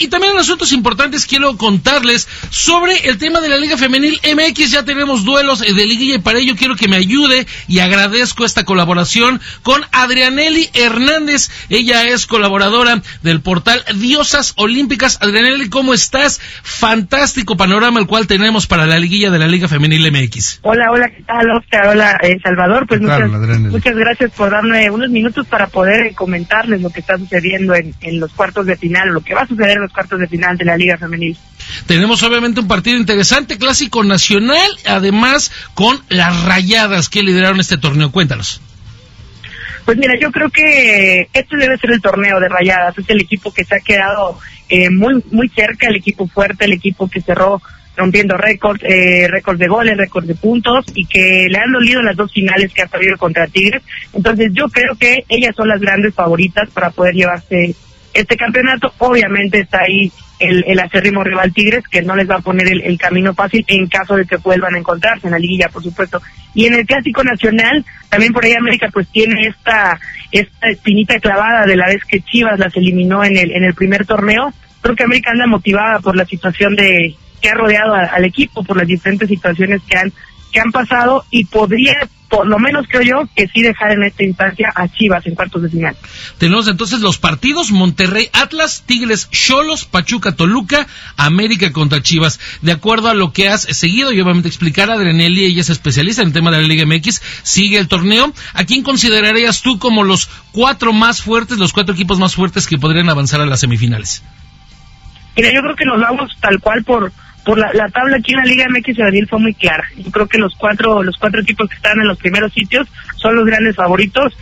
Y también en asuntos importantes quiero contarles sobre el tema de la Liga Femenil MX. Ya tenemos duelos de liguilla y para ello quiero que me ayude y agradezco esta colaboración con Adrianelli Hernández. Ella es colaboradora del portal Diosas Olímpicas. Adrianelli, ¿cómo estás? Fantástico panorama el cual tenemos para la liguilla de la Liga Femenil MX. Hola, hola, ¿qué tal, Oscar? Hola, eh, Salvador. Pues muchas, muchas gracias por darme unos minutos para poder comentarles lo que está sucediendo en, en los cuartos de final, lo que va a suceder en los cuartos de final de la Liga Femenil. Tenemos obviamente un partido interesante, clásico nacional, además con las rayadas que lideraron este torneo. Cuéntanos. Pues mira, yo creo que este debe ser el torneo de rayadas. Es el equipo que se ha quedado eh, muy muy cerca, el equipo fuerte, el equipo que cerró rompiendo récords, eh, récords de goles, récords de puntos y que le han dolido las dos finales que ha perdido contra Tigres. Entonces yo creo que ellas son las grandes favoritas para poder llevarse este campeonato. Obviamente está ahí el, el acérrimo rival Tigres, que no les va a poner el, camino fácil en caso de que vuelvan a encontrarse en la liguilla, por supuesto. Y en el Clásico Nacional, también por ahí América pues tiene esta, esta espinita clavada de la vez que Chivas las eliminó en el, en el primer torneo. Creo que América anda motivada por la situación de que ha rodeado al equipo, por las diferentes situaciones que han que han pasado y podría, por lo menos creo yo, que sí dejar en esta instancia a Chivas en cuartos de final. Tenemos entonces los partidos Monterrey Atlas, Tigres Cholos, Pachuca Toluca, América contra Chivas. De acuerdo a lo que has seguido y obviamente explicar, Adrenelli, ella es especialista en el tema de la Liga MX, sigue el torneo. ¿A quién considerarías tú como los cuatro más fuertes, los cuatro equipos más fuertes que podrían avanzar a las semifinales? Mira, yo creo que nos vamos tal cual por por la, tabla aquí en la Liga MX Daniel fue muy clara. Yo creo que los cuatro los cuatro equipos que están en los primeros sitios son los grandes favoritos.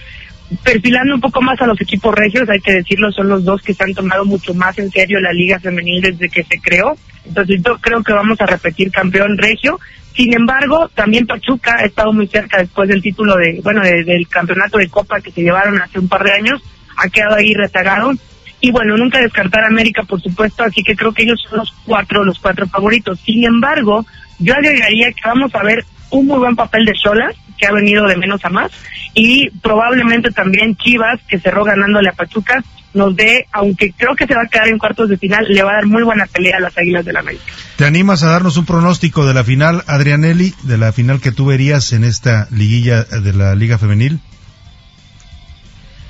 Perfilando un poco más a los equipos regios, hay que decirlo, son los dos que se han tomado mucho más en serio la Liga Femenil desde que se creó. Entonces yo creo que vamos a repetir campeón regio. Sin embargo, también Pachuca ha estado muy cerca después del título de, bueno, del campeonato de Copa que se llevaron hace un par de años. Ha quedado ahí rezagado y bueno, nunca descartar América, por supuesto, así que creo que ellos son los cuatro, los cuatro favoritos. Sin embargo, yo agregaría que vamos a ver un muy buen papel de Solas, que ha venido de menos a más, y probablemente también Chivas, que cerró ganándole a Pachuca, nos dé, aunque creo que se va a quedar en cuartos de final, le va a dar muy buena pelea a las Águilas de la América. ¿Te animas a darnos un pronóstico de la final, Adrianelli, de la final que tú verías en esta liguilla de la Liga Femenil?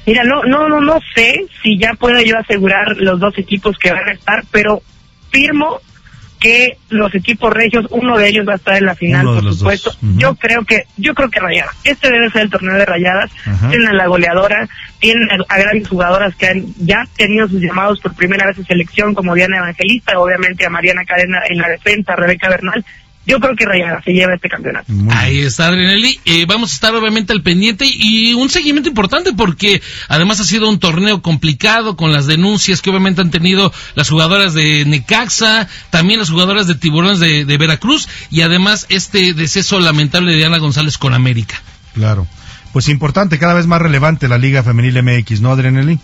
Mira, no, no, no, no sé si ya puedo yo asegurar los dos equipos que van a estar, pero firmo que los equipos regios, uno de ellos va a estar en la final, por supuesto. Yo creo que, yo creo que Rayadas. Este debe ser el torneo de Rayadas. Tienen a la goleadora, tienen a, grandes jugadoras que han ya tenido sus llamados por primera vez en selección, como Diana Evangelista, obviamente a Mariana Cadena en la defensa, Rebeca Bernal yo creo que Rayada se lleva este campeonato. Ahí está, Adrenelli. Eh, vamos a estar obviamente al pendiente y un seguimiento importante porque además ha sido un torneo complicado con las denuncias que obviamente han tenido las jugadoras de Necaxa, también las jugadoras de Tiburones de, Veracruz y además este deceso lamentable de Diana González con América. Claro. Pues importante, cada vez más relevante la Liga Femenil MX, ¿no, Adrenelli?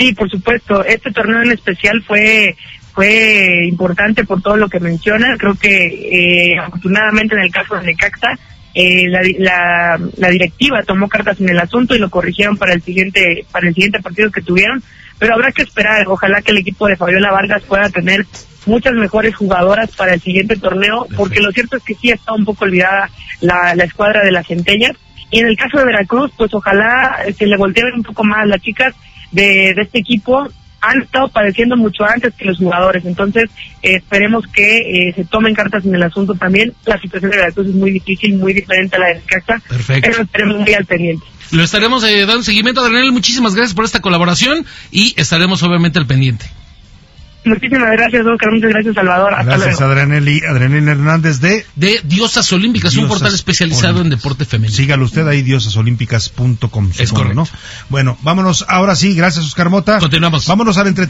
Sí, por supuesto. Este torneo en especial fue fue importante por todo lo que menciona. Creo que eh, afortunadamente en el caso de Necaxa, eh, la, la, directiva tomó cartas en el asunto y lo corrigieron para el siguiente para el siguiente partido que tuvieron. Pero habrá que esperar. Ojalá que el equipo de Fabiola Vargas pueda tener muchas mejores jugadoras para el siguiente torneo, porque lo cierto es que sí está un poco olvidada la, la escuadra de las centellas. Y en el caso de Veracruz, pues ojalá se le volteen un poco más las chicas de, de este equipo han estado padeciendo mucho antes que los jugadores. Entonces, eh, esperemos que eh, se tomen cartas en el asunto también. La situación de Veracruz es muy difícil, muy diferente a la de Caxa, pero estaremos muy al pendiente. Lo estaremos eh, dando seguimiento, Daniel. Muchísimas gracias por esta colaboración y estaremos obviamente al pendiente. Muchísimas gracias, Oscar. Muchas gracias, Salvador. Hasta gracias, Adrenelli. Adrenelli Hernández de... De Diosas Olímpicas, un portal especializado en deporte femenino. Sígalo usted ahí, diosasolímpicas.com. Es correcto. ¿no? Bueno, vámonos ahora sí. Gracias, Oscar Mota. Continuamos. Vámonos al entretenimiento.